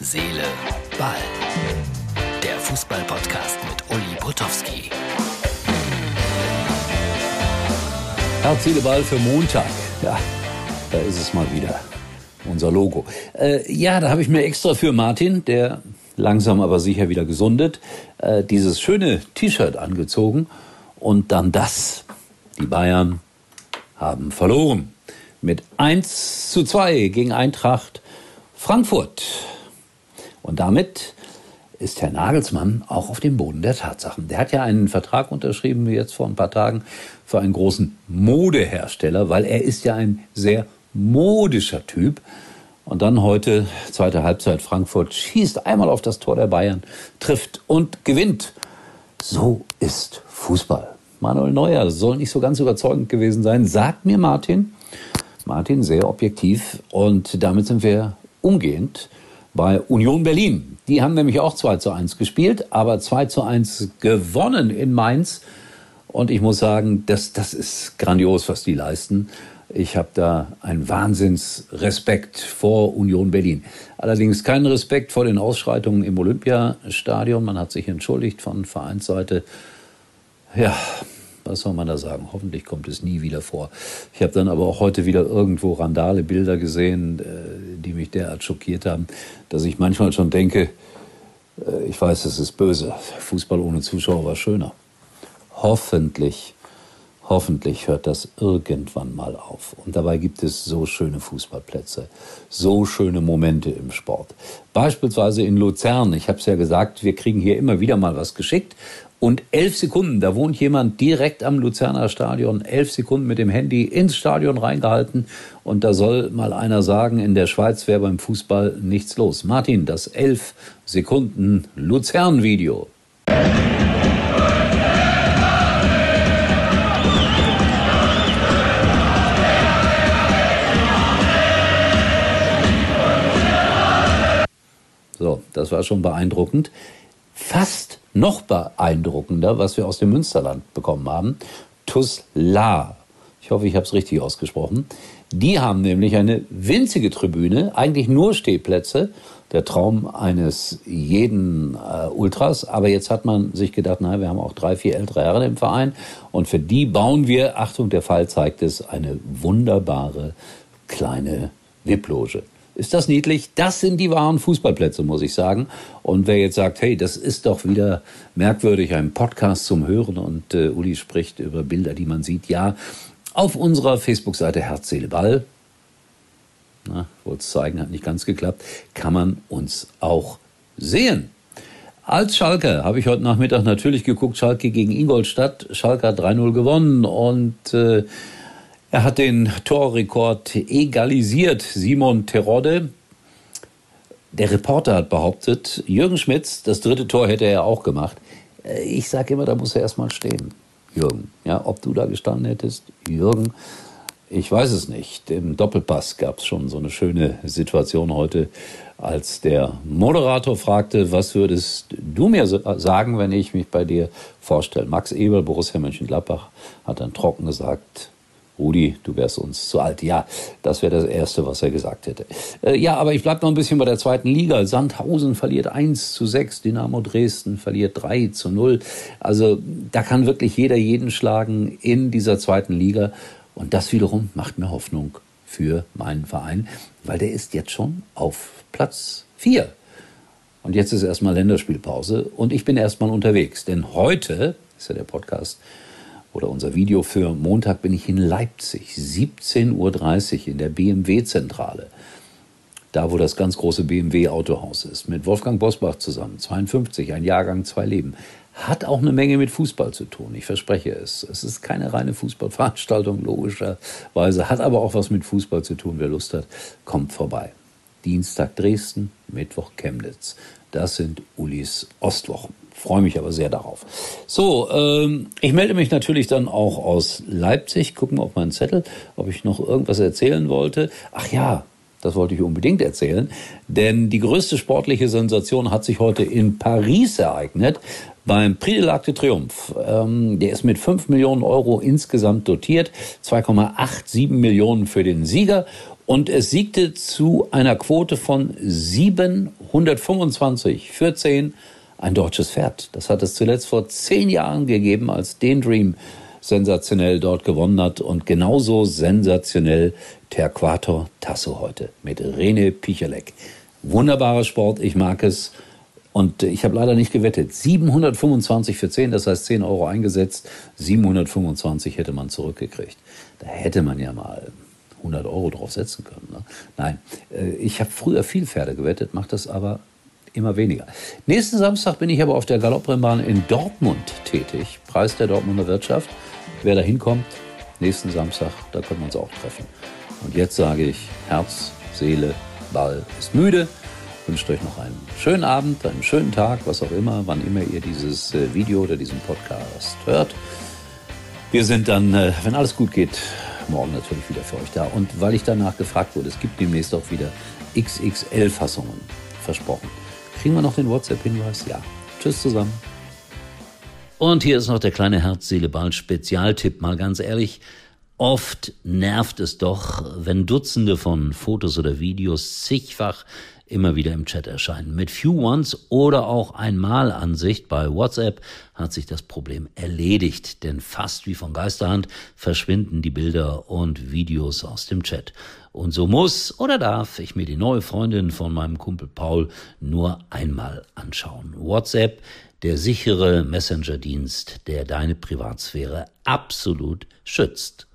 Seele, Ball. Der Fußball-Podcast mit Uli Potowski. Herz, Seele, Ball für Montag. Ja, da ist es mal wieder. Unser Logo. Äh, ja, da habe ich mir extra für Martin, der langsam aber sicher wieder gesundet, äh, dieses schöne T-Shirt angezogen. Und dann das. Die Bayern haben verloren. Mit 1 zu 2 gegen Eintracht Frankfurt. Und damit ist Herr Nagelsmann auch auf dem Boden der Tatsachen. Der hat ja einen Vertrag unterschrieben, wie jetzt vor ein paar Tagen, für einen großen Modehersteller, weil er ist ja ein sehr modischer Typ. Und dann heute, zweite Halbzeit, Frankfurt schießt einmal auf das Tor der Bayern, trifft und gewinnt. So ist Fußball. Manuel Neuer soll nicht so ganz überzeugend gewesen sein, sagt mir Martin. Martin sehr objektiv und damit sind wir umgehend bei Union Berlin. Die haben nämlich auch 2 zu 1 gespielt, aber 2 zu 1 gewonnen in Mainz. Und ich muss sagen, das, das ist grandios, was die leisten. Ich habe da einen Wahnsinnsrespekt vor Union Berlin. Allerdings keinen Respekt vor den Ausschreitungen im Olympiastadion. Man hat sich entschuldigt von Vereinsseite. Ja, was soll man da sagen? Hoffentlich kommt es nie wieder vor. Ich habe dann aber auch heute wieder irgendwo randale Bilder gesehen, äh, die mich derart schockiert haben, dass ich manchmal schon denke, äh, ich weiß, es ist böse. Fußball ohne Zuschauer war schöner. Hoffentlich, hoffentlich hört das irgendwann mal auf. Und dabei gibt es so schöne Fußballplätze, so schöne Momente im Sport. Beispielsweise in Luzern. Ich habe es ja gesagt, wir kriegen hier immer wieder mal was geschickt. Und elf Sekunden, da wohnt jemand direkt am Luzerner Stadion, elf Sekunden mit dem Handy ins Stadion reingehalten. Und da soll mal einer sagen, in der Schweiz wäre beim Fußball nichts los. Martin, das elf Sekunden Luzern-Video. So, das war schon beeindruckend. Fast noch beeindruckender, was wir aus dem Münsterland bekommen haben. Tusla. Ich hoffe, ich habe es richtig ausgesprochen. Die haben nämlich eine winzige Tribüne, eigentlich nur Stehplätze. Der Traum eines jeden äh, Ultras. Aber jetzt hat man sich gedacht, nein, wir haben auch drei, vier ältere Herren im Verein. Und für die bauen wir, Achtung, der Fall zeigt es, eine wunderbare kleine VIP-Loge. Ist das niedlich? Das sind die wahren Fußballplätze, muss ich sagen. Und wer jetzt sagt, hey, das ist doch wieder merkwürdig, ein Podcast zum Hören und äh, Uli spricht über Bilder, die man sieht, ja, auf unserer Facebook-Seite Herz, Seele, Ball, wollte es zeigen, hat nicht ganz geklappt, kann man uns auch sehen. Als Schalke habe ich heute Nachmittag natürlich geguckt, Schalke gegen Ingolstadt. Schalke hat 3-0 gewonnen und äh, er hat den Torrekord egalisiert, Simon Terodde. Der Reporter hat behauptet, Jürgen Schmitz, das dritte Tor hätte er auch gemacht. Äh, ich sage immer, da muss er erstmal stehen. Jürgen, ja, ob du da gestanden hättest, Jürgen, ich weiß es nicht. Im Doppelpass gab es schon so eine schöne Situation heute, als der Moderator fragte, was würdest du mir sagen, wenn ich mich bei dir vorstelle? Max Eberl, Borussia Mönchengladbach, hat dann trocken gesagt, Rudi, du wärst uns zu alt. Ja, das wäre das Erste, was er gesagt hätte. Äh, ja, aber ich bleibe noch ein bisschen bei der zweiten Liga. Sandhausen verliert 1 zu 6, Dynamo Dresden verliert 3 zu 0. Also da kann wirklich jeder jeden schlagen in dieser zweiten Liga. Und das wiederum macht mir Hoffnung für meinen Verein, weil der ist jetzt schon auf Platz 4. Und jetzt ist erstmal Länderspielpause und ich bin erstmal unterwegs. Denn heute ist ja der Podcast oder unser Video für Montag bin ich in Leipzig, 17.30 Uhr in der BMW-Zentrale. Da, wo das ganz große BMW-Autohaus ist, mit Wolfgang Bosbach zusammen, 52, ein Jahrgang, zwei Leben. Hat auch eine Menge mit Fußball zu tun, ich verspreche es. Es ist keine reine Fußballveranstaltung, logischerweise, hat aber auch was mit Fußball zu tun. Wer Lust hat, kommt vorbei. Dienstag Dresden, Mittwoch Chemnitz. Das sind Ulis Ostwochen. Freue mich aber sehr darauf. So, ähm, ich melde mich natürlich dann auch aus Leipzig. Gucken auf meinen Zettel, ob ich noch irgendwas erzählen wollte. Ach ja, das wollte ich unbedingt erzählen, denn die größte sportliche Sensation hat sich heute in Paris ereignet beim Prix de l'Arc de Triomphe. Ähm, der ist mit 5 Millionen Euro insgesamt dotiert, 2,87 Millionen für den Sieger und es siegte zu einer Quote von 700 725 für 10 ein deutsches Pferd. Das hat es zuletzt vor zehn Jahren gegeben, als den Dream sensationell dort gewonnen hat und genauso sensationell Terquator Tasso heute mit Rene Pichelek. Wunderbarer Sport, ich mag es. Und ich habe leider nicht gewettet. 725 für 10, das heißt 10 Euro eingesetzt. 725 hätte man zurückgekriegt. Da hätte man ja mal 100 Euro drauf setzen können. Ne? Nein, äh, ich habe früher viel Pferde gewettet, mache das aber immer weniger. Nächsten Samstag bin ich aber auf der Galopprennbahn in Dortmund tätig. Preis der Dortmunder Wirtschaft. Wer da hinkommt, nächsten Samstag, da können wir uns auch treffen. Und jetzt sage ich, Herz, Seele, Ball ist müde. Wünsche euch noch einen schönen Abend, einen schönen Tag, was auch immer, wann immer ihr dieses äh, Video oder diesen Podcast hört. Wir sind dann, äh, wenn alles gut geht, morgen natürlich wieder für euch da. Und weil ich danach gefragt wurde, es gibt demnächst auch wieder XXL-Fassungen. Versprochen. Kriegen wir noch den WhatsApp-Hinweis? Ja. Tschüss zusammen. Und hier ist noch der kleine Herz-Seele-Ball-Spezialtipp. Mal ganz ehrlich, oft nervt es doch, wenn Dutzende von Fotos oder Videos zigfach immer wieder im Chat erscheinen. Mit Few Ones oder auch Einmalansicht bei WhatsApp hat sich das Problem erledigt, denn fast wie von Geisterhand verschwinden die Bilder und Videos aus dem Chat. Und so muss oder darf ich mir die neue Freundin von meinem Kumpel Paul nur einmal anschauen. WhatsApp, der sichere Messenger-Dienst, der deine Privatsphäre absolut schützt.